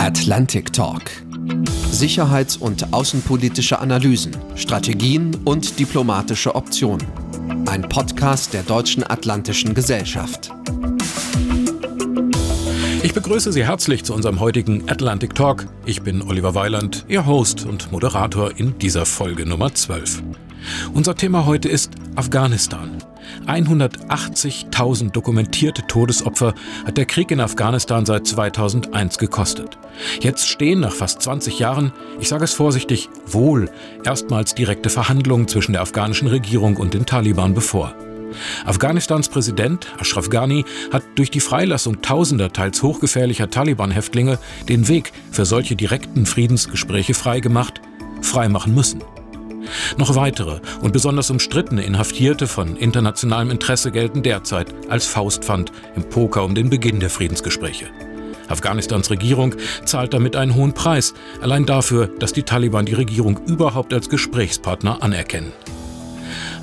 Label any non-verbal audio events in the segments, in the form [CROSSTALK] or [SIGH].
Atlantic Talk. Sicherheits- und außenpolitische Analysen, Strategien und diplomatische Optionen. Ein Podcast der Deutschen Atlantischen Gesellschaft. Ich begrüße Sie herzlich zu unserem heutigen Atlantic Talk. Ich bin Oliver Weiland, Ihr Host und Moderator in dieser Folge Nummer 12. Unser Thema heute ist Afghanistan. 180.000 dokumentierte Todesopfer hat der Krieg in Afghanistan seit 2001 gekostet. Jetzt stehen nach fast 20 Jahren, ich sage es vorsichtig, wohl erstmals direkte Verhandlungen zwischen der afghanischen Regierung und den Taliban bevor. Afghanistans Präsident Ashraf Ghani hat durch die Freilassung tausender teils hochgefährlicher Taliban-Häftlinge den Weg für solche direkten Friedensgespräche freigemacht, freimachen müssen. Noch weitere und besonders umstrittene Inhaftierte von internationalem Interesse gelten derzeit als Faustpfand im Poker um den Beginn der Friedensgespräche. Afghanistans Regierung zahlt damit einen hohen Preis, allein dafür, dass die Taliban die Regierung überhaupt als Gesprächspartner anerkennen.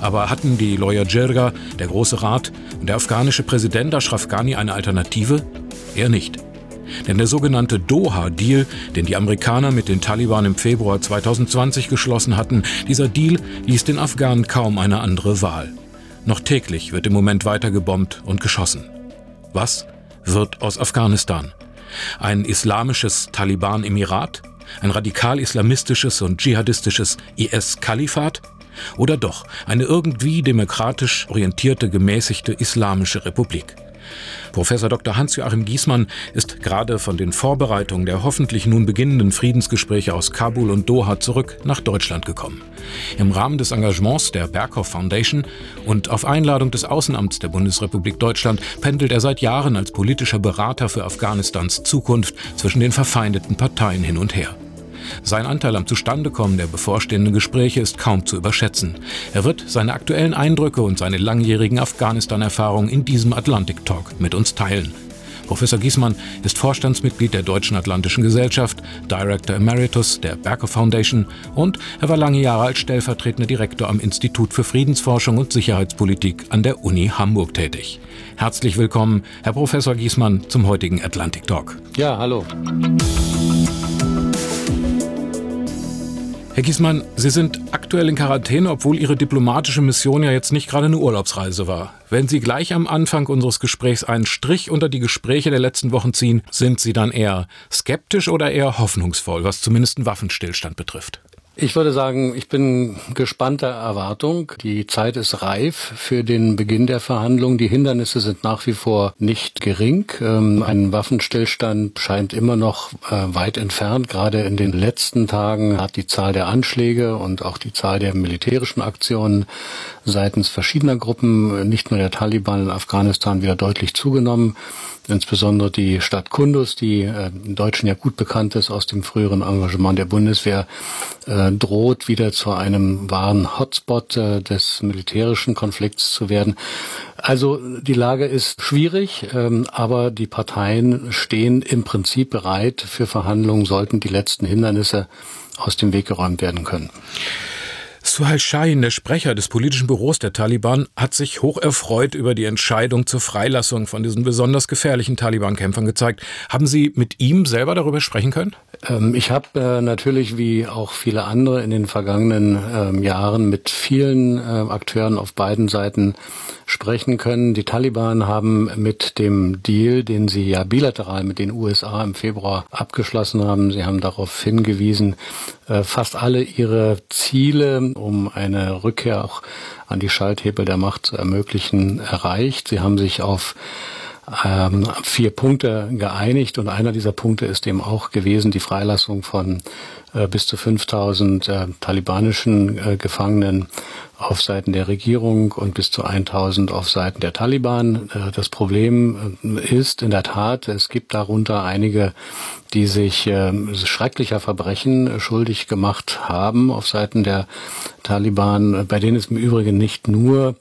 Aber hatten die Lawyer Jirga, der Große Rat und der afghanische Präsident Ashraf Ghani eine Alternative? Er nicht. Denn der sogenannte Doha-Deal, den die Amerikaner mit den Taliban im Februar 2020 geschlossen hatten, dieser Deal ließ den Afghanen kaum eine andere Wahl. Noch täglich wird im Moment weiter gebombt und geschossen. Was wird aus Afghanistan? Ein islamisches Taliban-Emirat? Ein radikal-islamistisches und dschihadistisches IS-Kalifat? Oder doch eine irgendwie demokratisch orientierte, gemäßigte islamische Republik? Professor Dr. Hans-Joachim Giesmann ist gerade von den Vorbereitungen der hoffentlich nun beginnenden Friedensgespräche aus Kabul und Doha zurück nach Deutschland gekommen. Im Rahmen des Engagements der Berghoff Foundation und auf Einladung des Außenamts der Bundesrepublik Deutschland pendelt er seit Jahren als politischer Berater für Afghanistans Zukunft zwischen den verfeindeten Parteien hin und her. Sein Anteil am Zustandekommen der bevorstehenden Gespräche ist kaum zu überschätzen. Er wird seine aktuellen Eindrücke und seine langjährigen Afghanistan-Erfahrungen in diesem Atlantic Talk mit uns teilen. Professor Giesmann ist Vorstandsmitglied der Deutschen Atlantischen Gesellschaft, Director Emeritus der Berker Foundation und er war lange Jahre als stellvertretender Direktor am Institut für Friedensforschung und Sicherheitspolitik an der Uni Hamburg tätig. Herzlich willkommen, Herr Professor Giesmann, zum heutigen Atlantic Talk. Ja, hallo. Herr Giesmann, Sie sind aktuell in Quarantäne, obwohl Ihre diplomatische Mission ja jetzt nicht gerade eine Urlaubsreise war. Wenn Sie gleich am Anfang unseres Gesprächs einen Strich unter die Gespräche der letzten Wochen ziehen, sind Sie dann eher skeptisch oder eher hoffnungsvoll, was zumindest einen Waffenstillstand betrifft? Ich würde sagen, ich bin gespannter Erwartung. Die Zeit ist reif für den Beginn der Verhandlungen. Die Hindernisse sind nach wie vor nicht gering. Ähm, ein Waffenstillstand scheint immer noch äh, weit entfernt. Gerade in den letzten Tagen hat die Zahl der Anschläge und auch die Zahl der militärischen Aktionen seitens verschiedener Gruppen, nicht nur der Taliban in Afghanistan, wieder deutlich zugenommen insbesondere die Stadt Kundus, die äh, in Deutschen ja gut bekannt ist aus dem früheren Engagement der Bundeswehr, äh, droht wieder zu einem wahren Hotspot äh, des militärischen Konflikts zu werden. Also die Lage ist schwierig, ähm, aber die Parteien stehen im Prinzip bereit für Verhandlungen, sollten die letzten Hindernisse aus dem Weg geräumt werden können. Suhail Shahin, der Sprecher des politischen Büros der Taliban, hat sich hoch erfreut über die Entscheidung zur Freilassung von diesen besonders gefährlichen Taliban-Kämpfern gezeigt. Haben Sie mit ihm selber darüber sprechen können? Ähm, ich habe äh, natürlich wie auch viele andere in den vergangenen ähm, Jahren mit vielen äh, Akteuren auf beiden Seiten sprechen können. Die Taliban haben mit dem Deal, den sie ja bilateral mit den USA im Februar abgeschlossen haben, sie haben darauf hingewiesen, fast alle ihre Ziele, um eine Rückkehr auch an die Schalthebel der Macht zu ermöglichen, erreicht. Sie haben sich auf ähm, vier Punkte geeinigt und einer dieser Punkte ist eben auch gewesen die Freilassung von äh, bis zu 5000 äh, talibanischen äh, Gefangenen auf Seiten der Regierung und bis zu 1000 auf Seiten der Taliban. Äh, das Problem äh, ist in der Tat, es gibt darunter einige, die sich äh, schrecklicher Verbrechen schuldig gemacht haben auf Seiten der Taliban, bei denen es im Übrigen nicht nur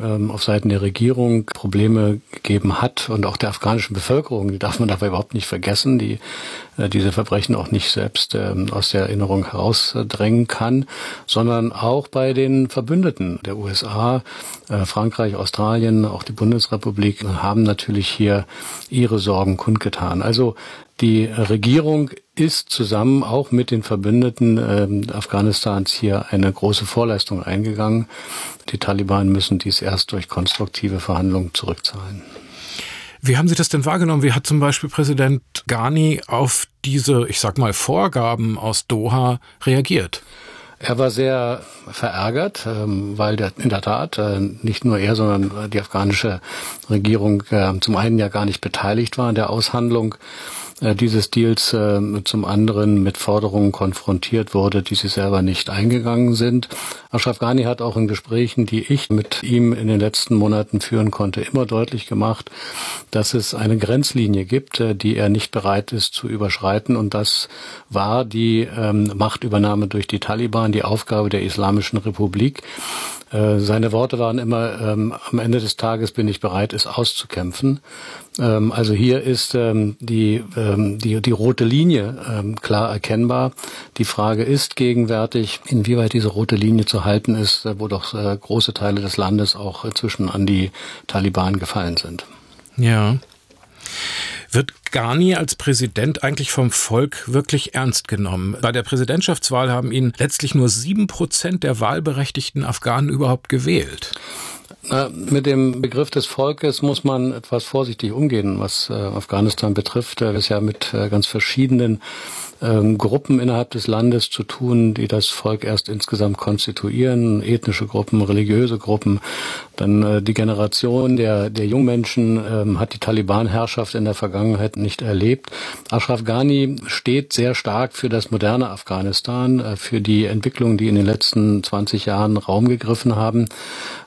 ähm, auf Seiten der Regierung Probleme gegeben hat und auch der afghanischen Bevölkerung, die darf man dabei überhaupt nicht vergessen, die diese Verbrechen auch nicht selbst ähm, aus der Erinnerung herausdrängen kann, sondern auch bei den Verbündeten der USA, äh, Frankreich, Australien, auch die Bundesrepublik haben natürlich hier ihre Sorgen kundgetan. Also Die Regierung ist zusammen auch mit den Verbündeten äh, Afghanistans hier eine große Vorleistung eingegangen. Die Taliban müssen dies erst durch konstruktive Verhandlungen zurückzahlen. Wie haben Sie das denn wahrgenommen? Wie hat zum Beispiel Präsident Ghani auf diese, ich sag mal, Vorgaben aus Doha reagiert? Er war sehr verärgert, ähm, weil der, in der Tat äh, nicht nur er, sondern die afghanische Regierung äh, zum einen ja gar nicht beteiligt war in der Aushandlung dieses Deals äh, zum anderen mit Forderungen konfrontiert wurde, die sie selber nicht eingegangen sind. Ashraf Ghani hat auch in Gesprächen, die ich mit ihm in den letzten Monaten führen konnte, immer deutlich gemacht, dass es eine Grenzlinie gibt, äh, die er nicht bereit ist zu überschreiten. Und das war die ähm, Machtübernahme durch die Taliban, die Aufgabe der Islamischen Republik. Äh, seine Worte waren immer, ähm, am Ende des Tages bin ich bereit, es auszukämpfen. Ähm, also hier ist ähm, die, ähm, die, die rote Linie ähm, klar erkennbar. Die Frage ist gegenwärtig, inwieweit diese rote Linie zu halten ist, äh, wo doch äh, große Teile des Landes auch inzwischen an die Taliban gefallen sind. Ja. Wird Ghani als Präsident eigentlich vom Volk wirklich ernst genommen? Bei der Präsidentschaftswahl haben ihn letztlich nur sieben Prozent der wahlberechtigten Afghanen überhaupt gewählt. Mit dem Begriff des Volkes muss man etwas vorsichtig umgehen, was äh, Afghanistan betrifft. Er ist ja mit äh, ganz verschiedenen ähm, Gruppen innerhalb des Landes zu tun, die das Volk erst insgesamt konstituieren, ethnische Gruppen, religiöse Gruppen. Dann äh, die Generation der, der Jungmenschen ähm, hat die Taliban-Herrschaft in der Vergangenheit nicht erlebt. Ashraf Ghani steht sehr stark für das moderne Afghanistan, äh, für die Entwicklungen, die in den letzten 20 Jahren Raum gegriffen haben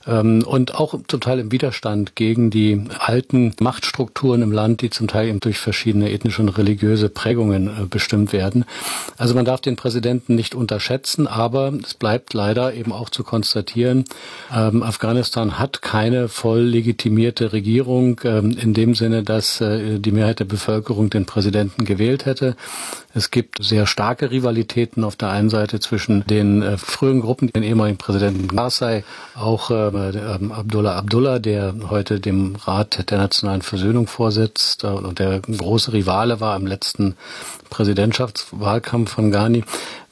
und auch zum Teil im Widerstand gegen die alten Machtstrukturen im Land, die zum Teil eben durch verschiedene ethnische und religiöse Prägungen äh, bestimmt werden. Also man darf den Präsidenten nicht unterschätzen, aber es bleibt leider eben auch zu konstatieren, ähm, Afghanistan hat keine voll legitimierte Regierung ähm, in dem Sinne, dass äh, die Mehrheit der Bevölkerung den Präsidenten gewählt hätte. Es gibt sehr starke Rivalitäten auf der einen Seite zwischen den äh, frühen Gruppen, den ehemaligen Präsidenten Karzai, auch äh, äh, Abdullah Abdullah, der heute dem Rat der nationalen Versöhnung vorsitzt äh, und der große Rivale war im letzten Präsidentschaftswahlkampf von Ghani.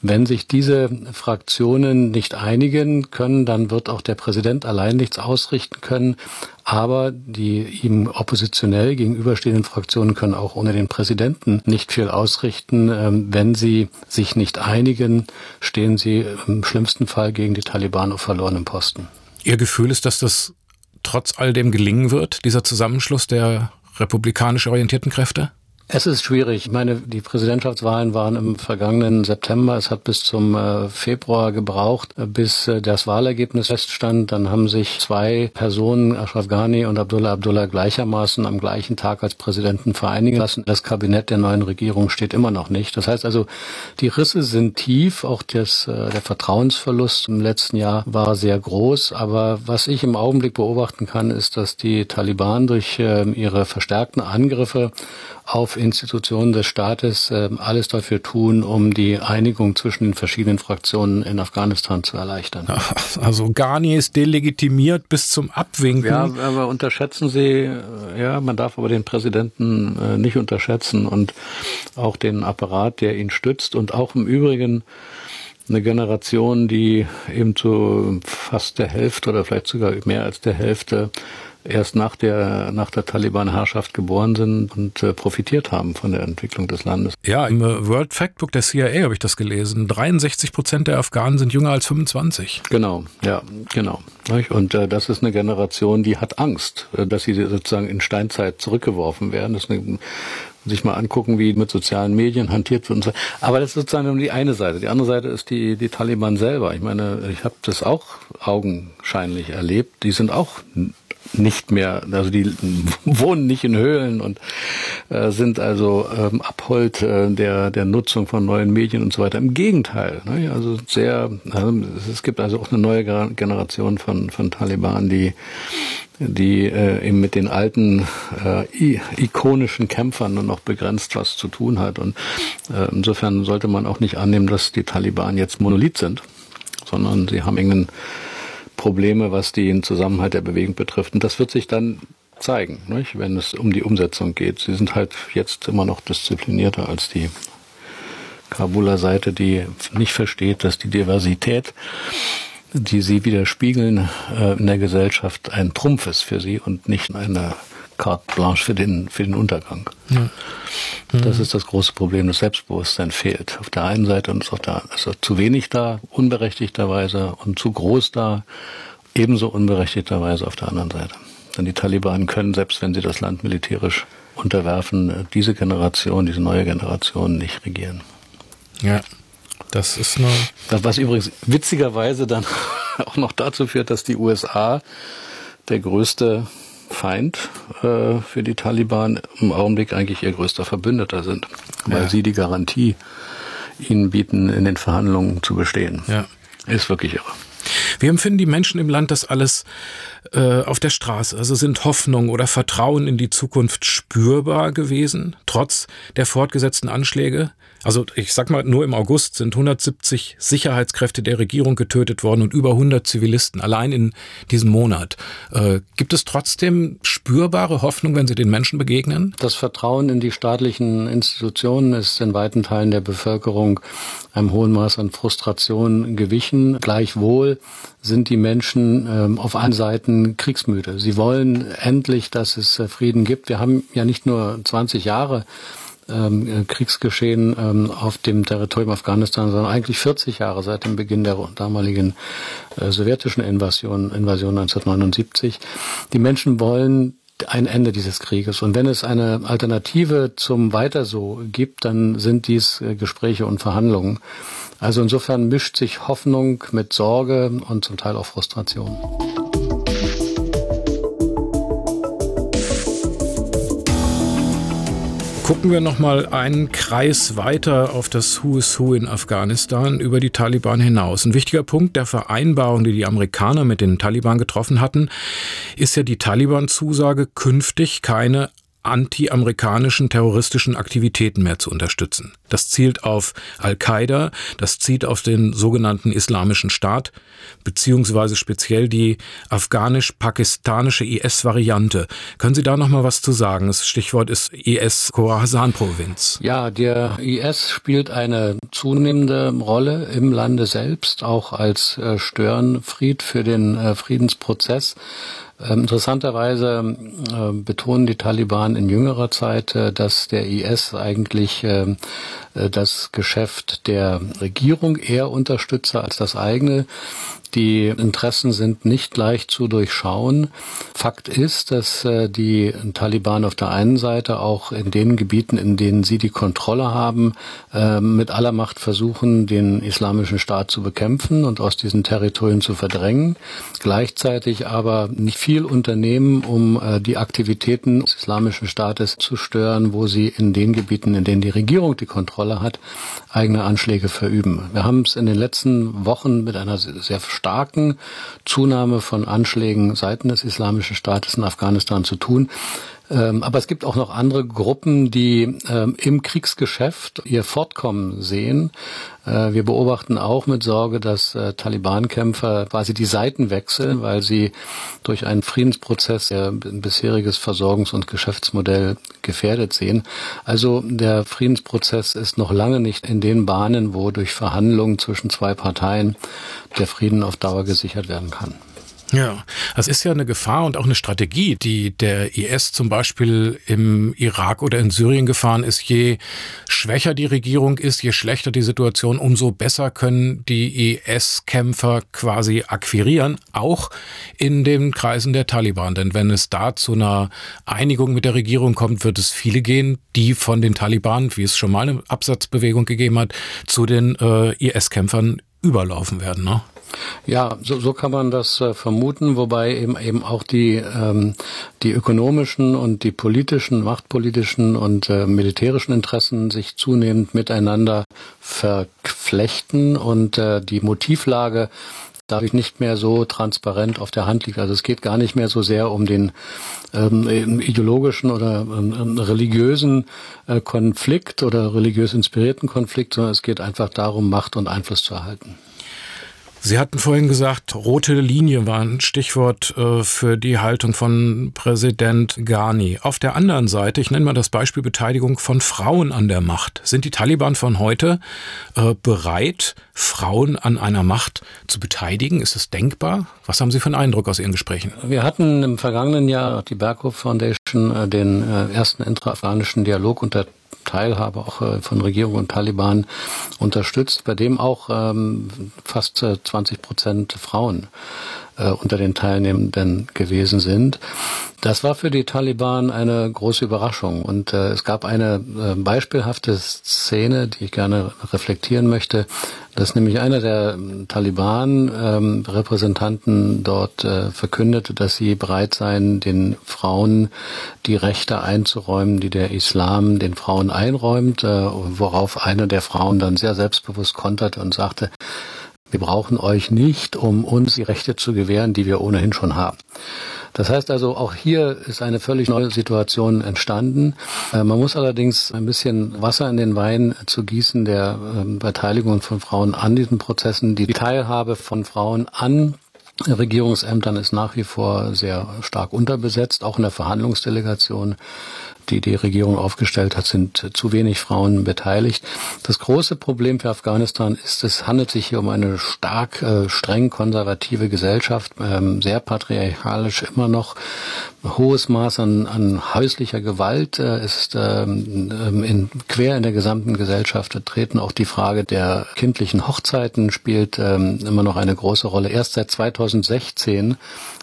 Wenn sich diese Fraktionen nicht einigen können, dann wird auch der Präsident allein nichts ausrichten können. Aber die ihm oppositionell gegenüberstehenden Fraktionen können auch ohne den Präsidenten nicht viel ausrichten. Ähm, wenn sie sich nicht einigen, stehen sie im schlimmsten Fall gegen die Taliban auf verlorenem Posten. Ihr Gefühl ist, dass das trotz all dem gelingen wird, dieser Zusammenschluss der republikanisch orientierten Kräfte? Es ist schwierig. Ich meine, die Präsidentschaftswahlen waren im vergangenen September. Es hat bis zum äh, Februar gebraucht, äh, bis äh, das Wahlergebnis feststand. Dann haben sich zwei Personen, Ashraf Ghani und Abdullah Abdullah, gleichermaßen am gleichen Tag als Präsidenten vereinigen lassen. Das Kabinett der neuen Regierung steht immer noch nicht. Das heißt also, die Risse sind tief. Auch das, der Vertrauensverlust im letzten Jahr war sehr groß. Aber was ich im Augenblick beobachten kann, ist, dass die Taliban durch ihre verstärkten Angriffe auf Institutionen des Staates äh, alles dafür tun, um die Einigung zwischen den verschiedenen Fraktionen in Afghanistan zu erleichtern. Also Ghani ist delegitimiert bis zum Abwinken. Ja, aber unterschätzen Sie, äh, ja, man darf aber den Präsidenten äh, nicht unterschätzen und auch den Apparat, der ihn stützt und auch im Übrigen eine Generation, die eben zu fast der Hälfte oder vielleicht sogar mehr als der Hälfte erst nach der, nach der Taliban-Herrschaft geboren sind und äh, profitiert haben von der Entwicklung des Landes. Ja, im äh, World Factbook der CIA habe ich das gelesen. 63 Prozent der Afghanen sind jünger als 25. Genau, ja, genau. Und äh, das ist eine Generation, die hat Angst, äh, dass sie sozusagen in Steinzeit zurückgeworfen werden. Das ist eine, sich mal angucken, wie mit sozialen Medien hantiert wird und so. Aber das ist sozusagen die eine Seite. Die andere Seite ist die, die Taliban selber. Ich meine, ich habe das auch augenscheinlich erlebt. Die sind auch nicht mehr, also die [LAUGHS] wohnen nicht in Höhlen und äh, sind also ähm, Abhold äh, der, der Nutzung von neuen Medien und so weiter. Im Gegenteil. Ne? Also sehr, also es gibt also auch eine neue Generation von, von Taliban, die die äh, eben mit den alten äh, ikonischen Kämpfern nur noch begrenzt was zu tun hat. Und äh, insofern sollte man auch nicht annehmen, dass die Taliban jetzt Monolith sind, sondern sie haben irgendeinen Probleme, was den Zusammenhalt der Bewegung betrifft. Und das wird sich dann zeigen, nicht? wenn es um die Umsetzung geht. Sie sind halt jetzt immer noch disziplinierter als die Kabuler Seite, die nicht versteht, dass die Diversität, die sie widerspiegeln äh, in der Gesellschaft, ein Trumpf ist für sie und nicht eine carte blanche für den, für den Untergang. Ja. Mhm. Das ist das große Problem. Das Selbstbewusstsein fehlt. Auf der einen Seite und ist auf der, also zu wenig da, unberechtigterweise und zu groß da, ebenso unberechtigterweise auf der anderen Seite. Denn die Taliban können, selbst wenn sie das Land militärisch unterwerfen, diese Generation, diese neue Generation nicht regieren. Ja, das ist nur. Was übrigens witzigerweise dann [LAUGHS] auch noch dazu führt, dass die USA der größte Feind äh, für die Taliban im Augenblick eigentlich ihr größter Verbündeter sind, weil ja. sie die Garantie ihnen bieten, in den Verhandlungen zu bestehen. Ja. Ist wirklich irre. Wie empfinden die Menschen im Land das alles äh, auf der Straße? Also sind Hoffnung oder Vertrauen in die Zukunft spürbar gewesen, trotz der fortgesetzten Anschläge? Also ich sag mal, nur im August sind 170 Sicherheitskräfte der Regierung getötet worden und über 100 Zivilisten allein in diesem Monat. Äh, gibt es trotzdem spürbare Hoffnung, wenn Sie den Menschen begegnen? Das Vertrauen in die staatlichen Institutionen ist in weiten Teilen der Bevölkerung einem hohen Maß an Frustration gewichen. Gleichwohl sind die Menschen ähm, auf allen Seiten kriegsmüde. Sie wollen endlich, dass es äh, Frieden gibt. Wir haben ja nicht nur 20 Jahre ähm, Kriegsgeschehen ähm, auf dem Territorium Afghanistan, sondern eigentlich 40 Jahre seit dem Beginn der damaligen äh, sowjetischen Invasion, Invasion 1979. Die Menschen wollen ein Ende dieses Krieges. Und wenn es eine Alternative zum Weiter so gibt, dann sind dies äh, Gespräche und Verhandlungen. Also insofern mischt sich Hoffnung mit Sorge und zum Teil auch Frustration. Gucken wir noch mal einen Kreis weiter auf das Who is Who in Afghanistan über die Taliban hinaus. Ein wichtiger Punkt der Vereinbarung, die die Amerikaner mit den Taliban getroffen hatten, ist ja die Taliban-Zusage, künftig keine anti-amerikanischen terroristischen Aktivitäten mehr zu unterstützen. Das zielt auf Al-Qaida, das zielt auf den sogenannten Islamischen Staat, beziehungsweise speziell die afghanisch-pakistanische IS-Variante. Können Sie da noch mal was zu sagen? Das Stichwort ist IS-Khorasan-Provinz. Ja, der IS spielt eine zunehmende Rolle im Lande selbst, auch als äh, Störenfried für den äh, Friedensprozess. Ähm, interessanterweise äh, betonen die Taliban in jüngerer Zeit, äh, dass der IS eigentlich ähm, äh, das Geschäft der Regierung eher unterstütze als das eigene. Die Interessen sind nicht leicht zu durchschauen. Fakt ist, dass äh, die Taliban auf der einen Seite auch in den Gebieten, in denen sie die Kontrolle haben, äh, mit aller Macht versuchen, den islamischen Staat zu bekämpfen und aus diesen Territorien zu verdrängen. Gleichzeitig aber nicht viel unternehmen, um äh, die Aktivitäten des islamischen Staates zu stören, wo sie in den Gebieten, in denen die Regierung die Kontrolle hat, eigene Anschläge verüben. Wir haben es in den letzten Wochen mit einer sehr starken Zunahme von Anschlägen seitens des Islamischen Staates in Afghanistan zu tun. Ähm, aber es gibt auch noch andere Gruppen, die ähm, im Kriegsgeschäft ihr Fortkommen sehen. Äh, wir beobachten auch mit Sorge, dass äh, Taliban-Kämpfer quasi die Seiten wechseln, weil sie durch einen Friedensprozess ihr bisheriges Versorgungs- und Geschäftsmodell gefährdet sehen. Also der Friedensprozess ist noch lange nicht in den Bahnen, wo durch Verhandlungen zwischen zwei Parteien der Frieden auf Dauer gesichert werden kann. Ja, das ist ja eine Gefahr und auch eine Strategie, die der IS zum Beispiel im Irak oder in Syrien gefahren ist. Je schwächer die Regierung ist, je schlechter die Situation, umso besser können die IS-Kämpfer quasi akquirieren, auch in den Kreisen der Taliban. Denn wenn es da zu einer Einigung mit der Regierung kommt, wird es viele gehen, die von den Taliban, wie es schon mal eine Absatzbewegung gegeben hat, zu den äh, IS-Kämpfern überlaufen werden. Ne? Ja, so, so kann man das äh, vermuten, wobei eben eben auch die ähm, die ökonomischen und die politischen, machtpolitischen und äh, militärischen Interessen sich zunehmend miteinander verflechten und äh, die Motivlage dadurch nicht mehr so transparent auf der Hand liegt. Also es geht gar nicht mehr so sehr um den ähm, ideologischen oder ähm, religiösen äh, Konflikt oder religiös inspirierten Konflikt, sondern es geht einfach darum, Macht und Einfluss zu erhalten. Sie hatten vorhin gesagt, rote Linie war ein Stichwort äh, für die Haltung von Präsident Ghani. Auf der anderen Seite, ich nenne mal das Beispiel Beteiligung von Frauen an der Macht. Sind die Taliban von heute äh, bereit, Frauen an einer Macht zu beteiligen? Ist es denkbar? Was haben Sie für einen Eindruck aus Ihren Gesprächen? Wir hatten im vergangenen Jahr die Berghof Foundation äh, den ersten intra-afghanischen Dialog unter Teilhabe auch äh, von Regierung und Taliban unterstützt, bei dem auch ähm, fast 20 Prozent Frauen äh, unter den Teilnehmenden gewesen sind. Das war für die Taliban eine große Überraschung und äh, es gab eine äh, beispielhafte Szene, die ich gerne reflektieren möchte, dass nämlich einer der Taliban-Repräsentanten ähm, dort äh, verkündete, dass sie bereit seien, den Frauen die Rechte einzuräumen, die der Islam den Frauen einräumt, äh, worauf eine der Frauen dann sehr selbstbewusst konterte und sagte, wir brauchen euch nicht, um uns die Rechte zu gewähren, die wir ohnehin schon haben. Das heißt also, auch hier ist eine völlig neue Situation entstanden. Äh, man muss allerdings ein bisschen Wasser in den Wein zu gießen der ähm, Beteiligung von Frauen an diesen Prozessen. Die Teilhabe von Frauen an Regierungsämtern ist nach wie vor sehr stark unterbesetzt, auch in der Verhandlungsdelegation die die Regierung aufgestellt hat, sind zu wenig Frauen beteiligt. Das große Problem für Afghanistan ist, es handelt sich hier um eine stark äh, streng konservative Gesellschaft, ähm, sehr patriarchalisch immer noch, hohes Maß an, an häuslicher Gewalt äh, ist ähm, ähm in, quer in der gesamten Gesellschaft vertreten. Auch die Frage der kindlichen Hochzeiten spielt ähm, immer noch eine große Rolle. Erst seit 2016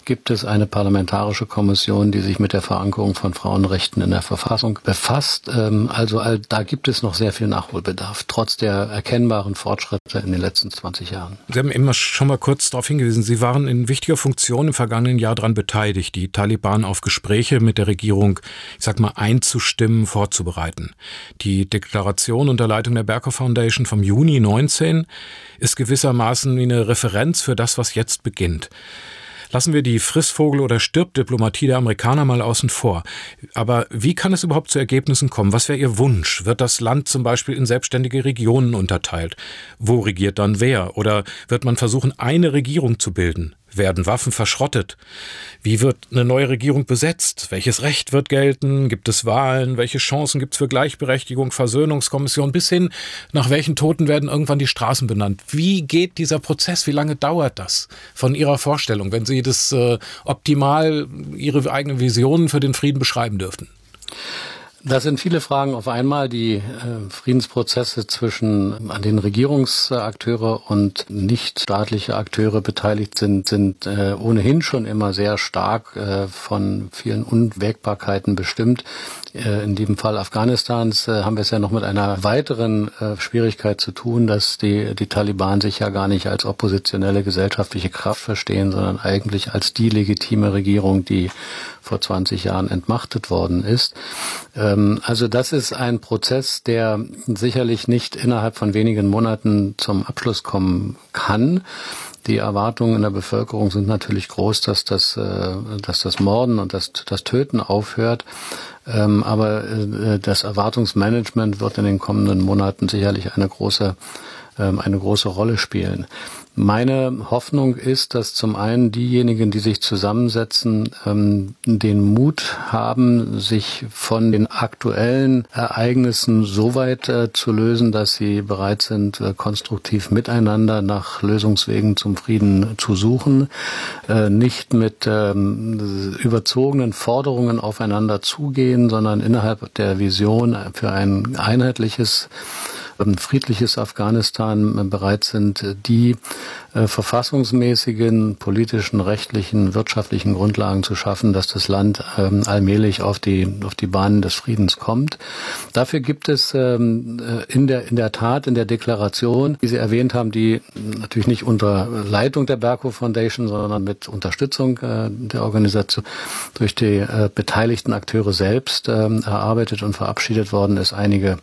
gibt es eine parlamentarische Kommission, die sich mit der Verankerung von Frauenrechten in der Verfassung befasst. Ähm, also da gibt es noch sehr viel Nachholbedarf, trotz der erkennbaren Fortschritte in den letzten 20 Jahren. Sie haben immer schon mal kurz darauf hingewiesen, Sie waren in wichtiger Funktion im vergangenen Jahr daran beteiligt, die Taliban auf Gespräche mit der Regierung, ich sag mal, einzustimmen, vorzubereiten. Die Deklaration unter Leitung der Berker Foundation vom Juni 19 ist gewissermaßen wie eine Referenz für das, was jetzt beginnt. Lassen wir die Frissvogel- oder Stirb-Diplomatie der Amerikaner mal außen vor. Aber wie kann es überhaupt zu Ergebnissen kommen? Was wäre Ihr Wunsch? Wird das Land zum Beispiel in selbstständige Regionen unterteilt? Wo regiert dann wer? Oder wird man versuchen, eine Regierung zu bilden? Werden Waffen verschrottet? Wie wird eine neue Regierung besetzt? Welches Recht wird gelten? Gibt es Wahlen? Welche Chancen gibt es für Gleichberechtigung, Versöhnungskommission? Bis hin, nach welchen Toten werden irgendwann die Straßen benannt? Wie geht dieser Prozess? Wie lange dauert das von Ihrer Vorstellung, wenn Sie das äh, optimal, Ihre eigenen Visionen für den Frieden beschreiben dürften? Das sind viele Fragen auf einmal. Die äh, Friedensprozesse zwischen an den Regierungsakteure und nichtstaatliche Akteure beteiligt sind, sind äh, ohnehin schon immer sehr stark äh, von vielen Unwägbarkeiten bestimmt. Äh, in dem Fall Afghanistans äh, haben wir es ja noch mit einer weiteren äh, Schwierigkeit zu tun, dass die, die Taliban sich ja gar nicht als oppositionelle gesellschaftliche Kraft verstehen, sondern eigentlich als die legitime Regierung, die vor 20 Jahren entmachtet worden ist. Ähm, also das ist ein Prozess, der sicherlich nicht innerhalb von wenigen Monaten zum Abschluss kommen kann. Die Erwartungen in der Bevölkerung sind natürlich groß, dass das, dass das Morden und das, das Töten aufhört. Ähm, aber äh, das Erwartungsmanagement wird in den kommenden Monaten sicherlich eine große, ähm, eine große Rolle spielen. Meine Hoffnung ist, dass zum einen diejenigen, die sich zusammensetzen, ähm, den Mut haben, sich von den aktuellen Ereignissen so weit äh, zu lösen, dass sie bereit sind, äh, konstruktiv miteinander nach Lösungswegen zum Frieden zu suchen, äh, nicht mit ähm, überzogenen Forderungen aufeinander zugehen, sondern innerhalb der Vision für ein einheitliches ein friedliches Afghanistan äh, bereit sind, die äh, verfassungsmäßigen, politischen, rechtlichen, wirtschaftlichen Grundlagen zu schaffen, dass das Land ähm, allmählich auf die, auf die Bahnen des Friedens kommt. Dafür gibt es ähm, äh, in, der, in der Tat, in der Deklaration, die Sie erwähnt haben, die natürlich nicht unter Leitung der Berko Foundation, sondern mit Unterstützung äh, der Organisation durch die äh, beteiligten Akteure selbst äh, erarbeitet und verabschiedet worden ist, einige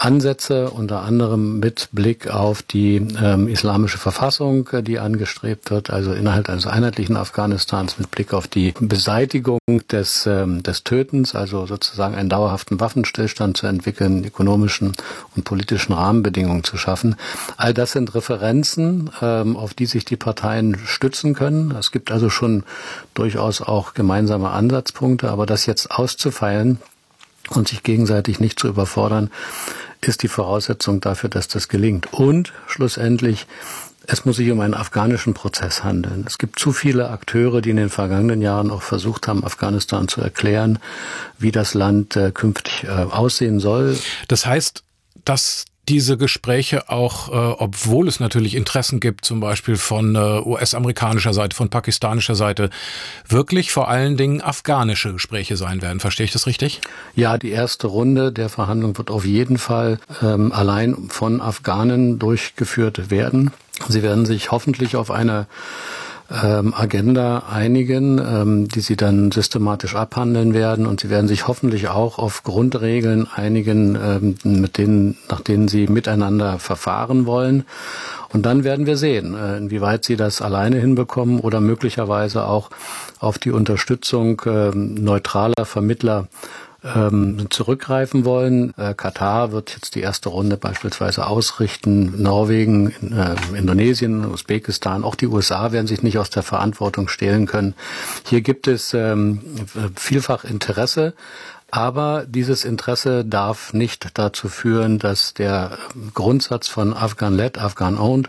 Ansätze, unter anderem mit Blick auf die ähm, islamische Verfassung, die angestrebt wird, also innerhalb eines einheitlichen Afghanistans mit Blick auf die Beseitigung des, ähm, des Tötens, also sozusagen einen dauerhaften Waffenstillstand zu entwickeln, ökonomischen und politischen Rahmenbedingungen zu schaffen. All das sind Referenzen, ähm, auf die sich die Parteien stützen können. Es gibt also schon durchaus auch gemeinsame Ansatzpunkte, aber das jetzt auszufeilen, und sich gegenseitig nicht zu überfordern, ist die Voraussetzung dafür, dass das gelingt. Und schlussendlich, es muss sich um einen afghanischen Prozess handeln. Es gibt zu viele Akteure, die in den vergangenen Jahren auch versucht haben, Afghanistan zu erklären, wie das Land äh, künftig äh, aussehen soll. Das heißt, dass diese Gespräche auch, äh, obwohl es natürlich Interessen gibt, zum Beispiel von äh, US-amerikanischer Seite, von pakistanischer Seite, wirklich vor allen Dingen afghanische Gespräche sein werden. Verstehe ich das richtig? Ja, die erste Runde der Verhandlungen wird auf jeden Fall ähm, allein von Afghanen durchgeführt werden. Sie werden sich hoffentlich auf eine ähm, Agenda einigen, ähm, die sie dann systematisch abhandeln werden und sie werden sich hoffentlich auch auf Grundregeln einigen, ähm, mit denen, nach denen sie miteinander verfahren wollen. Und dann werden wir sehen, äh, inwieweit sie das alleine hinbekommen oder möglicherweise auch auf die Unterstützung äh, neutraler Vermittler ähm, zurückgreifen wollen. Äh, Katar wird jetzt die erste Runde beispielsweise ausrichten. Norwegen, äh, Indonesien, Usbekistan, auch die USA werden sich nicht aus der Verantwortung stehlen können. Hier gibt es ähm, vielfach Interesse. Aber dieses Interesse darf nicht dazu führen, dass der Grundsatz von Afghan-led, Afghan-owned,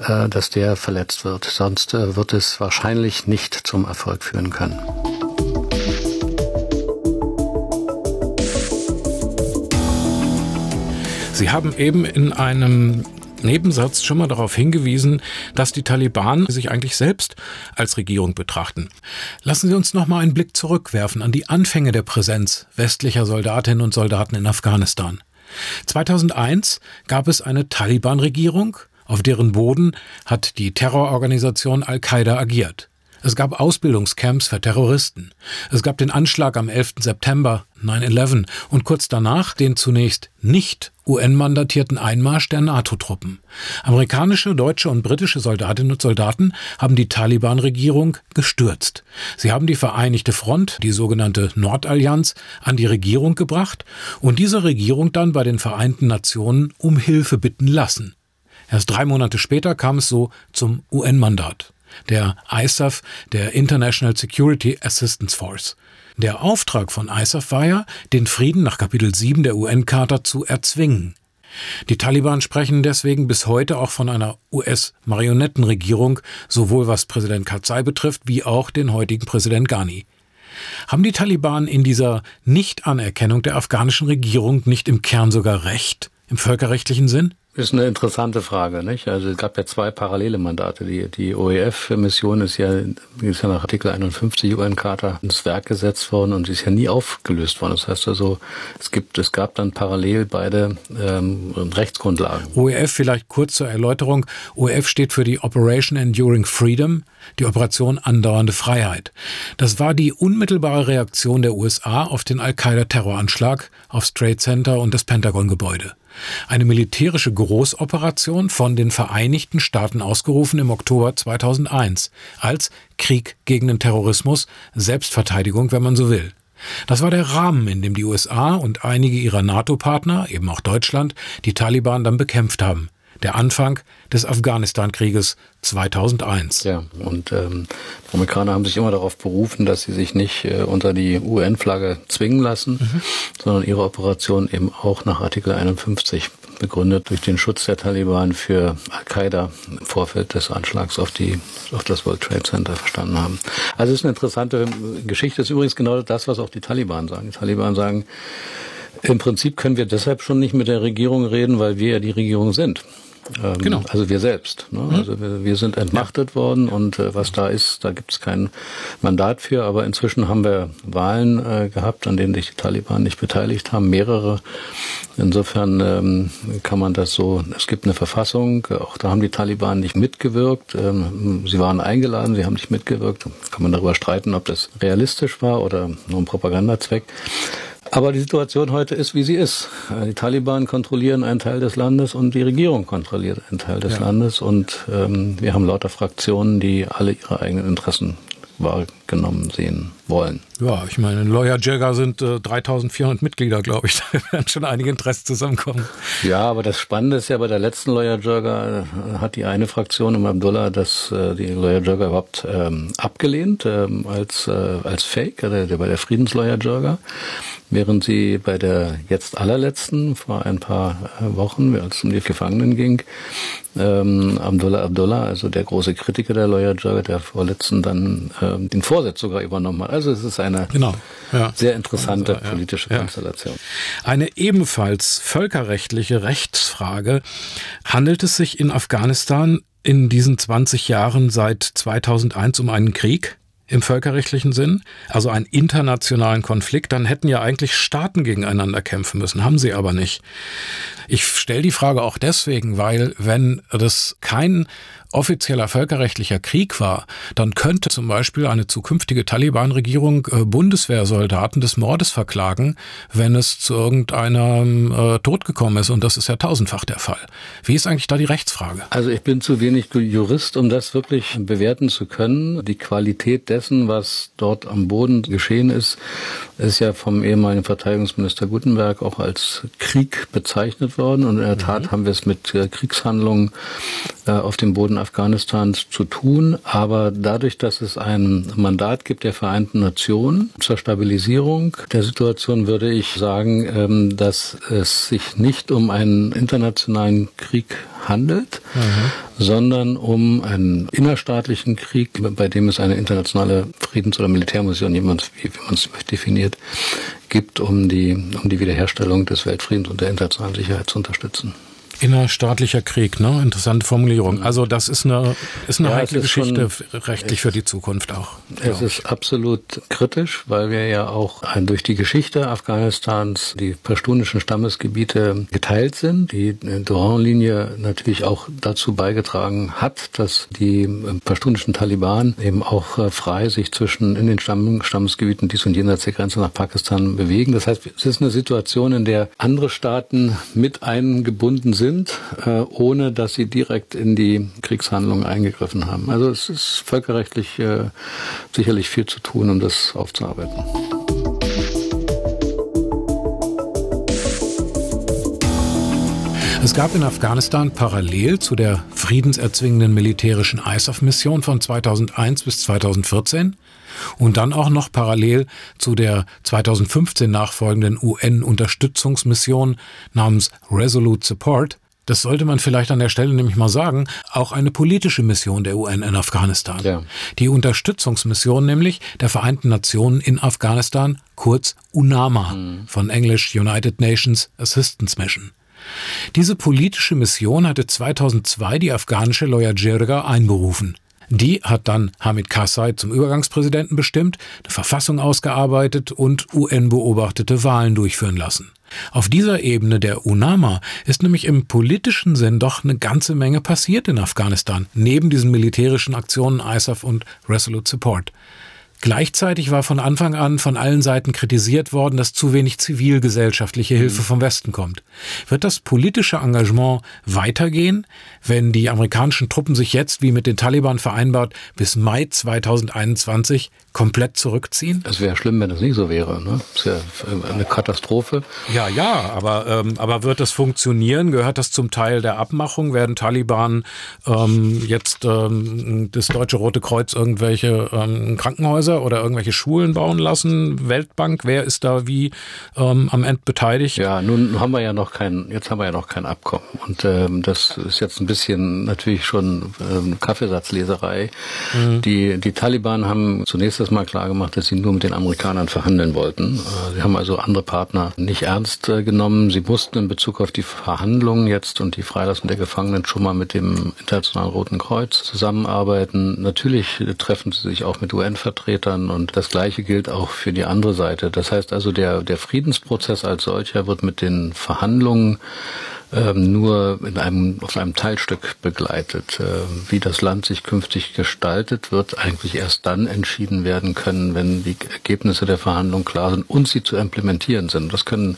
äh, dass der verletzt wird. Sonst wird es wahrscheinlich nicht zum Erfolg führen können. Sie haben eben in einem Nebensatz schon mal darauf hingewiesen, dass die Taliban sich eigentlich selbst als Regierung betrachten. Lassen Sie uns noch mal einen Blick zurückwerfen an die Anfänge der Präsenz westlicher Soldatinnen und Soldaten in Afghanistan. 2001 gab es eine Taliban-Regierung, auf deren Boden hat die Terrororganisation Al-Qaida agiert. Es gab Ausbildungscamps für Terroristen. Es gab den Anschlag am 11. September 9-11 und kurz danach den zunächst nicht UN-mandatierten Einmarsch der NATO-Truppen. Amerikanische, deutsche und britische Soldatinnen und Soldaten haben die Taliban-Regierung gestürzt. Sie haben die Vereinigte Front, die sogenannte Nordallianz, an die Regierung gebracht und diese Regierung dann bei den Vereinten Nationen um Hilfe bitten lassen. Erst drei Monate später kam es so zum UN-Mandat der ISAF, der International Security Assistance Force. Der Auftrag von ISAF war ja, den Frieden nach Kapitel 7 der UN-Charta zu erzwingen. Die Taliban sprechen deswegen bis heute auch von einer US-Marionettenregierung, sowohl was Präsident Karzai betrifft, wie auch den heutigen Präsident Ghani. Haben die Taliban in dieser Nichtanerkennung der afghanischen Regierung nicht im Kern sogar recht, im völkerrechtlichen Sinn? Ist eine interessante Frage, nicht? Also es gab ja zwei parallele Mandate. Die, die OEF-Mission ist ja, ist ja nach Artikel 51 UN-Charta ins Werk gesetzt worden und ist ja nie aufgelöst worden. Das heißt also, es gibt, es gab dann parallel beide ähm, Rechtsgrundlagen. OEF vielleicht kurz zur Erläuterung. OEF steht für die Operation Enduring Freedom, die Operation Andauernde Freiheit. Das war die unmittelbare Reaktion der USA auf den Al-Qaida-Terroranschlag aufs Trade Center und das Pentagon-Gebäude. Eine militärische Großoperation von den Vereinigten Staaten ausgerufen im Oktober 2001 als Krieg gegen den Terrorismus, Selbstverteidigung, wenn man so will. Das war der Rahmen, in dem die USA und einige ihrer NATO-Partner, eben auch Deutschland, die Taliban dann bekämpft haben der Anfang des Afghanistan-Krieges 2001. Ja, und ähm, die Amerikaner haben sich immer darauf berufen, dass sie sich nicht äh, unter die UN-Flagge zwingen lassen, mhm. sondern ihre Operation eben auch nach Artikel 51 begründet durch den Schutz der Taliban für Al-Qaida im Vorfeld des Anschlags auf die auf das World Trade Center verstanden haben. Also es ist eine interessante Geschichte. Das ist übrigens genau das, was auch die Taliban sagen. Die Taliban sagen, im Prinzip können wir deshalb schon nicht mit der Regierung reden, weil wir ja die Regierung sind. Ähm, genau. Also wir selbst. Ne? Mhm. Also wir, wir, sind entmachtet ja. worden und äh, was da ist, da gibt es kein Mandat für. Aber inzwischen haben wir Wahlen äh, gehabt, an denen sich die Taliban nicht beteiligt haben, mehrere. Insofern ähm, kann man das so, es gibt eine Verfassung, auch da haben die Taliban nicht mitgewirkt. Ähm, sie waren eingeladen, sie haben nicht mitgewirkt. Kann man darüber streiten, ob das realistisch war oder nur ein Propagandazweck. Aber die Situation heute ist, wie sie ist. Äh, die Taliban kontrollieren einen Teil des Landes und die Regierung kontrolliert einen Teil des ja. Landes. Und ähm, wir haben lauter Fraktionen, die alle ihre eigenen Interessen wahrgenommen sehen wollen. Ja, ich meine, in Lawyer Jagger sind äh, 3400 Mitglieder, glaube ich. [LAUGHS] Da werden schon einige Interessen zusammenkommen. Ja, aber das Spannende ist ja, bei der letzten Lawyer Jagger äh, hat die eine Fraktion um Abdullah das, äh, die Lawyer Jagger überhaupt ähm, abgelehnt ähm, als, äh, als Fake, also der, bei der Friedenslawyer Jagger während sie bei der jetzt allerletzten, vor ein paar äh, Wochen, als es um die Gefangenen ging, ähm, Abdullah Abdullah, also der große Kritiker der Lawyer Jagger, der vorletzten dann ähm, den Vorsitz sogar übernommen hat. Also es ist eine genau, ja. sehr interessante also, ja, politische. Konstellation. Eine ebenfalls völkerrechtliche Rechtsfrage. Handelt es sich in Afghanistan in diesen 20 Jahren seit 2001 um einen Krieg? im völkerrechtlichen Sinn, also einen internationalen Konflikt, dann hätten ja eigentlich Staaten gegeneinander kämpfen müssen, haben sie aber nicht. Ich stelle die Frage auch deswegen, weil wenn das kein offizieller völkerrechtlicher Krieg war, dann könnte zum Beispiel eine zukünftige Taliban-Regierung äh, Bundeswehrsoldaten des Mordes verklagen, wenn es zu irgendeinem äh, Tod gekommen ist. Und das ist ja tausendfach der Fall. Wie ist eigentlich da die Rechtsfrage? Also ich bin zu wenig Jurist, um das wirklich bewerten zu können. Die Qualität dessen, was dort am Boden geschehen ist, ist ja vom ehemaligen Verteidigungsminister Gutenberg auch als Krieg bezeichnet worden. Und in der Tat mhm. haben wir es mit äh, Kriegshandlungen äh, auf dem Boden Afghanistans zu tun. Aber dadurch, dass es ein Mandat gibt der Vereinten Nationen zur Stabilisierung der Situation, würde ich sagen, ähm, dass es sich nicht um einen internationalen Krieg handelt, mhm. sondern um einen innerstaatlichen Krieg, bei dem es eine internationale Friedens- oder Militärmission, wie man es definiert, gibt, um die, um die Wiederherstellung des Weltfriedens und der internationalen Sicherheit zu unterstützen. Innerstaatlicher Krieg, ne? Interessante Formulierung. Also das ist eine, ist eine ja, heikle ist Geschichte, schon, rechtlich für die Zukunft auch. Es ist absolut kritisch, weil wir ja auch durch die Geschichte Afghanistans die pashtunischen Stammesgebiete geteilt sind. Die Durand-Linie natürlich auch dazu beigetragen hat, dass die pashtunischen Taliban eben auch äh, frei sich zwischen in den Stamm, Stammesgebieten dies und jenseits der Grenze nach Pakistan bewegen. Das heißt, es ist eine Situation, in der andere Staaten mit eingebunden sind sind, äh, ohne dass sie direkt in die Kriegshandlungen eingegriffen haben. Also es ist völkerrechtlich äh, sicherlich viel zu tun, um das aufzuarbeiten. Es gab in Afghanistan parallel zu der friedenserzwingenden militärischen ISAF-Mission von 2001 bis 2014 und dann auch noch parallel zu der 2015 nachfolgenden UN-Unterstützungsmission namens Resolute Support das sollte man vielleicht an der Stelle nämlich mal sagen, auch eine politische Mission der UN in Afghanistan. Ja. Die Unterstützungsmission nämlich der Vereinten Nationen in Afghanistan, kurz UNAMA, mhm. von Englisch United Nations Assistance Mission. Diese politische Mission hatte 2002 die afghanische Lawyer Jirga einberufen. Die hat dann Hamid Karzai zum Übergangspräsidenten bestimmt, eine Verfassung ausgearbeitet und UN-beobachtete Wahlen durchführen lassen. Auf dieser Ebene der UNAMA ist nämlich im politischen Sinn doch eine ganze Menge passiert in Afghanistan, neben diesen militärischen Aktionen ISAF und Resolute Support. Gleichzeitig war von Anfang an von allen Seiten kritisiert worden, dass zu wenig zivilgesellschaftliche Hilfe mhm. vom Westen kommt. Wird das politische Engagement weitergehen, wenn die amerikanischen Truppen sich jetzt, wie mit den Taliban vereinbart, bis Mai 2021 komplett zurückziehen? Es wäre schlimm, wenn das nicht so wäre. Ne? Das ist ja eine Katastrophe. Ja, ja, aber, ähm, aber wird das funktionieren? Gehört das zum Teil der Abmachung? Werden Taliban ähm, jetzt ähm, das Deutsche Rote Kreuz irgendwelche ähm, Krankenhäuser oder irgendwelche Schulen bauen lassen? Weltbank, wer ist da wie ähm, am Ende beteiligt? Ja, nun haben wir ja noch kein, jetzt haben wir ja noch kein Abkommen. Und ähm, das ist jetzt ein bisschen natürlich schon ähm, Kaffeesatzleserei. Mhm. Die, die Taliban haben zunächst letztes Mal klar gemacht, dass sie nur mit den Amerikanern verhandeln wollten. Äh, sie haben also andere Partner nicht ernst äh, genommen. Sie mussten in Bezug auf die Verhandlungen jetzt und die Freilassung der Gefangenen schon mal mit dem Internationalen Roten Kreuz zusammenarbeiten. Natürlich treffen sie sich auch mit UN-Vertretern und das Gleiche gilt auch für die andere Seite. Das heißt also, der, der Friedensprozess als solcher wird mit den Verhandlungen ähm, nur in einem, auf einem Teilstück begleitet. Äh, wie das Land sich künftig gestaltet, wird eigentlich erst dann entschieden werden können, wenn die Ergebnisse der Verhandlungen klar sind und sie zu implementieren sind. Das können,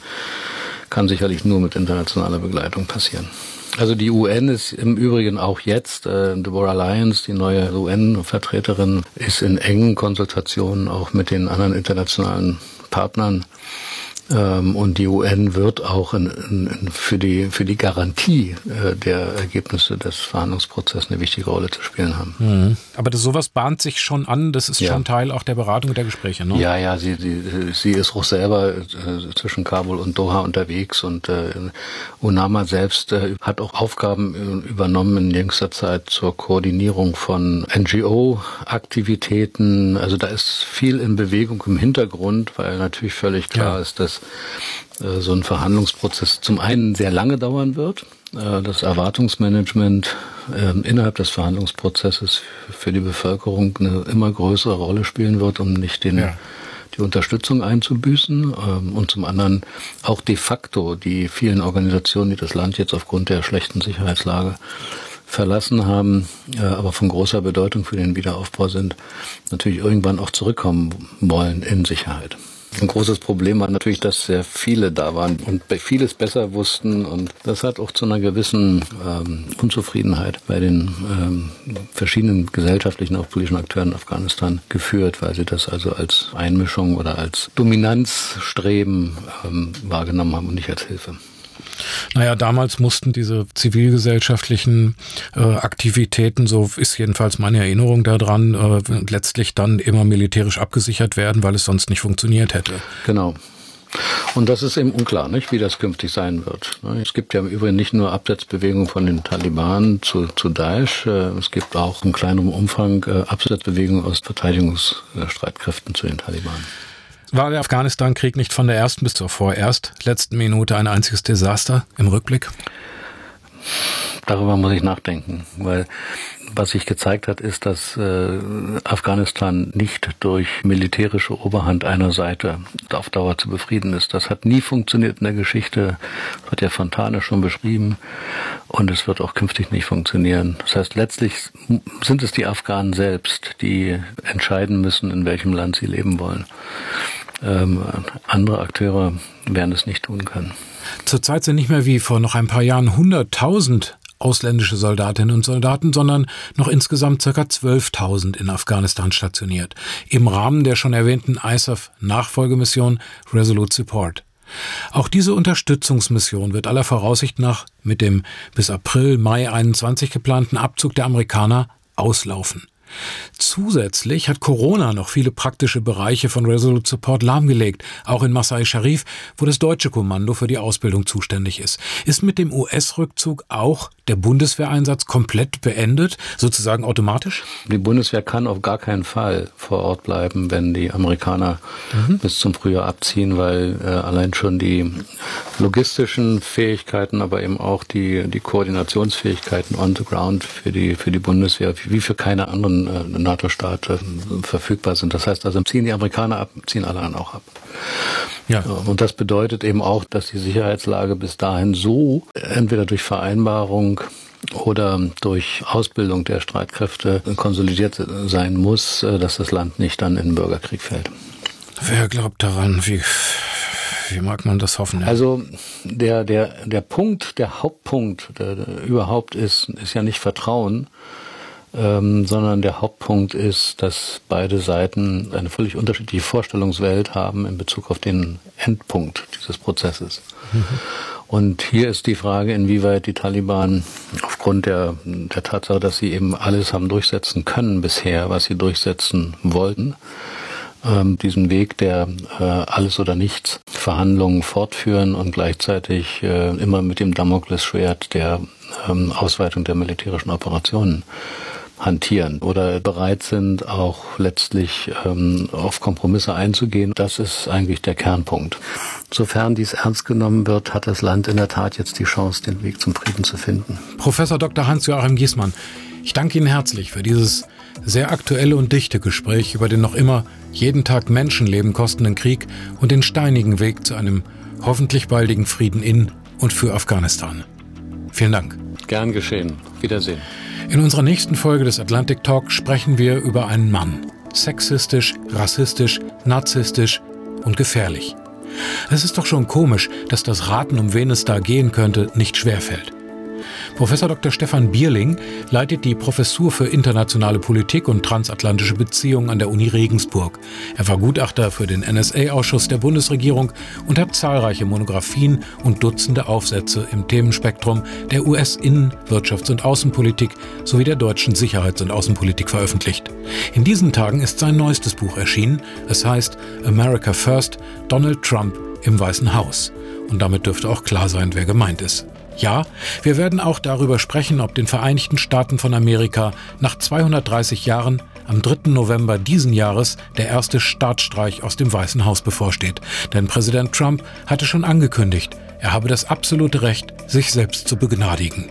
kann sicherlich nur mit internationaler Begleitung passieren. Also die UN ist im Übrigen auch jetzt, äh, Deborah Lyons, die neue UN-Vertreterin, ist in engen Konsultationen auch mit den anderen internationalen Partnern und die UN wird auch in, in, für, die, für die Garantie äh, der Ergebnisse des Verhandlungsprozesses eine wichtige Rolle zu spielen haben. Mhm. Aber das, sowas bahnt sich schon an, das ist ja. schon Teil auch der Beratung der Gespräche, ne? Ja, ja, sie, sie, sie ist auch selber äh, zwischen Kabul und Doha unterwegs und äh, UNAMA selbst äh, hat auch Aufgaben übernommen in jüngster Zeit zur Koordinierung von NGO-Aktivitäten. Also da ist viel in Bewegung im Hintergrund, weil natürlich völlig klar ja. ist, dass äh, so ein Verhandlungsprozess zum einen sehr lange dauern wird, äh, das Erwartungsmanagement ähm, innerhalb des Verhandlungsprozesses für die Bevölkerung eine immer größere Rolle spielen wird, um nicht den ja die Unterstützung einzubüßen ähm, und zum anderen auch de facto die vielen Organisationen, die das Land jetzt aufgrund der schlechten Sicherheitslage verlassen haben, äh, aber von großer Bedeutung für den Wiederaufbau sind, natürlich irgendwann auch zurückkommen wollen in Sicherheit. Ein großes Problem war natürlich, dass sehr viele da waren und vieles besser wussten und das hat auch zu einer gewissen ähm, Unzufriedenheit bei den ähm, verschiedenen gesellschaftlichen, auch politischen Akteuren in Afghanistan geführt, weil sie das also als Einmischung oder als Dominanzstreben ähm, wahrgenommen haben und nicht als Hilfe. Naja, damals mussten diese zivilgesellschaftlichen äh, Aktivitäten, so ist jedenfalls meine Erinnerung daran, äh, letztlich dann immer militärisch abgesichert werden, weil es sonst nicht funktioniert hätte. Genau. Und das ist eben unklar, nicht, wie das künftig sein wird. Es gibt ja im Übrigen nicht nur Absetzbewegungen von den Taliban zu, zu Daesh, äh, es gibt auch in kleinerem Umfang äh, Absetzbewegungen aus Verteidigungsstreitkräften zu den Taliban war der Afghanistan-Krieg nicht von der ersten bis zur vorerst letzten Minute ein einziges Desaster im Rückblick? Darüber muss ich nachdenken, weil was sich gezeigt hat, ist, dass äh, Afghanistan nicht durch militärische Oberhand einer Seite auf Dauer zu befrieden ist. Das hat nie funktioniert in der Geschichte, hat ja Fontane schon beschrieben und es wird auch künftig nicht funktionieren. Das heißt, letztlich sind es die Afghanen selbst, die entscheiden müssen, in welchem Land sie leben wollen. Ähm, andere Akteure werden es nicht tun können. Zurzeit sind nicht mehr wie vor noch ein paar Jahren 100.000 ausländische Soldatinnen und Soldaten, sondern noch insgesamt ca. 12.000 in Afghanistan stationiert, im Rahmen der schon erwähnten ISAF-Nachfolgemission Resolute Support. Auch diese Unterstützungsmission wird aller Voraussicht nach mit dem bis April, Mai 21 geplanten Abzug der Amerikaner auslaufen. Zusätzlich hat Corona noch viele praktische Bereiche von Resolute Support lahmgelegt, auch in Masai Sharif, wo das deutsche Kommando für die Ausbildung zuständig ist. Ist mit dem US-Rückzug auch der Bundeswehreinsatz komplett beendet, sozusagen automatisch? Die Bundeswehr kann auf gar keinen Fall vor Ort bleiben, wenn die Amerikaner mhm. bis zum Frühjahr abziehen, weil äh, allein schon die logistischen Fähigkeiten, aber eben auch die, die Koordinationsfähigkeiten on the ground für die, für die Bundeswehr, wie für keine anderen äh, NATO-Staat äh, verfügbar sind. Das heißt also, ziehen die Amerikaner ab, ziehen alle anderen auch ab. Ja. Und das bedeutet eben auch, dass die Sicherheitslage bis dahin so entweder durch Vereinbarung oder durch Ausbildung der Streitkräfte konsolidiert sein muss, äh, dass das Land nicht dann in den Bürgerkrieg fällt. Wer glaubt daran? Wie, wie mag man das hoffen? Ja? Also der, der, der Punkt, der Hauptpunkt der, der überhaupt ist, ist ja nicht Vertrauen, ähm, sondern der Hauptpunkt ist, dass beide Seiten eine völlig unterschiedliche Vorstellungswelt haben in Bezug auf den Endpunkt dieses Prozesses. Mhm. Und hier ist die Frage, inwieweit die Taliban aufgrund der, der Tatsache, dass sie eben alles haben durchsetzen können bisher, was sie durchsetzen wollten, ähm, diesen Weg der äh, alles oder nichts Verhandlungen fortführen und gleichzeitig äh, immer mit dem Damoklesschwert der ähm, Ausweitung der militärischen Operationen hantieren oder bereit sind, auch letztlich ähm, auf Kompromisse einzugehen. Das ist eigentlich der Kernpunkt. Sofern dies ernst genommen wird, hat das Land in der Tat jetzt die Chance, den Weg zum Frieden zu finden. Professor Dr. Hans-Joachim Giesmann, ich danke Ihnen herzlich für dieses sehr aktuelle und dichte Gespräch über den noch immer jeden Tag Menschenleben kostenden Krieg und den steinigen Weg zu einem hoffentlich baldigen Frieden in und für Afghanistan. Vielen Dank. Gern geschehen. Wiedersehen. In unserer nächsten Folge des Atlantic Talk sprechen wir über einen Mann. Sexistisch, rassistisch, narzisstisch und gefährlich. Es ist doch schon komisch, dass das Raten, um wen es da gehen könnte, nicht schwerfällt. Professor Dr. Stefan Bierling leitet die Professur für internationale Politik und transatlantische Beziehungen an der Uni Regensburg. Er war Gutachter für den NSA-Ausschuss der Bundesregierung und hat zahlreiche Monographien und Dutzende Aufsätze im Themenspektrum der US-Innen-, Wirtschafts- und Außenpolitik sowie der deutschen Sicherheits- und Außenpolitik veröffentlicht. In diesen Tagen ist sein neuestes Buch erschienen. Es heißt America First, Donald Trump im Weißen Haus. Und damit dürfte auch klar sein, wer gemeint ist. Ja, wir werden auch darüber sprechen, ob den Vereinigten Staaten von Amerika nach 230 Jahren am 3. November diesen Jahres der erste Staatsstreich aus dem Weißen Haus bevorsteht. Denn Präsident Trump hatte schon angekündigt, er habe das absolute Recht, sich selbst zu begnadigen.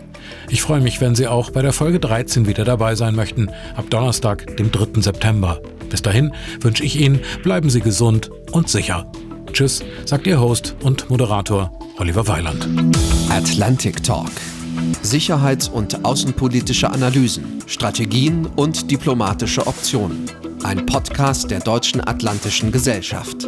Ich freue mich, wenn Sie auch bei der Folge 13 wieder dabei sein möchten, ab Donnerstag, dem 3. September. Bis dahin wünsche ich Ihnen, bleiben Sie gesund und sicher. Tschüss, sagt Ihr Host und Moderator Oliver Weiland. Atlantic Talk. Sicherheits- und außenpolitische Analysen, Strategien und diplomatische Optionen. Ein Podcast der Deutschen Atlantischen Gesellschaft.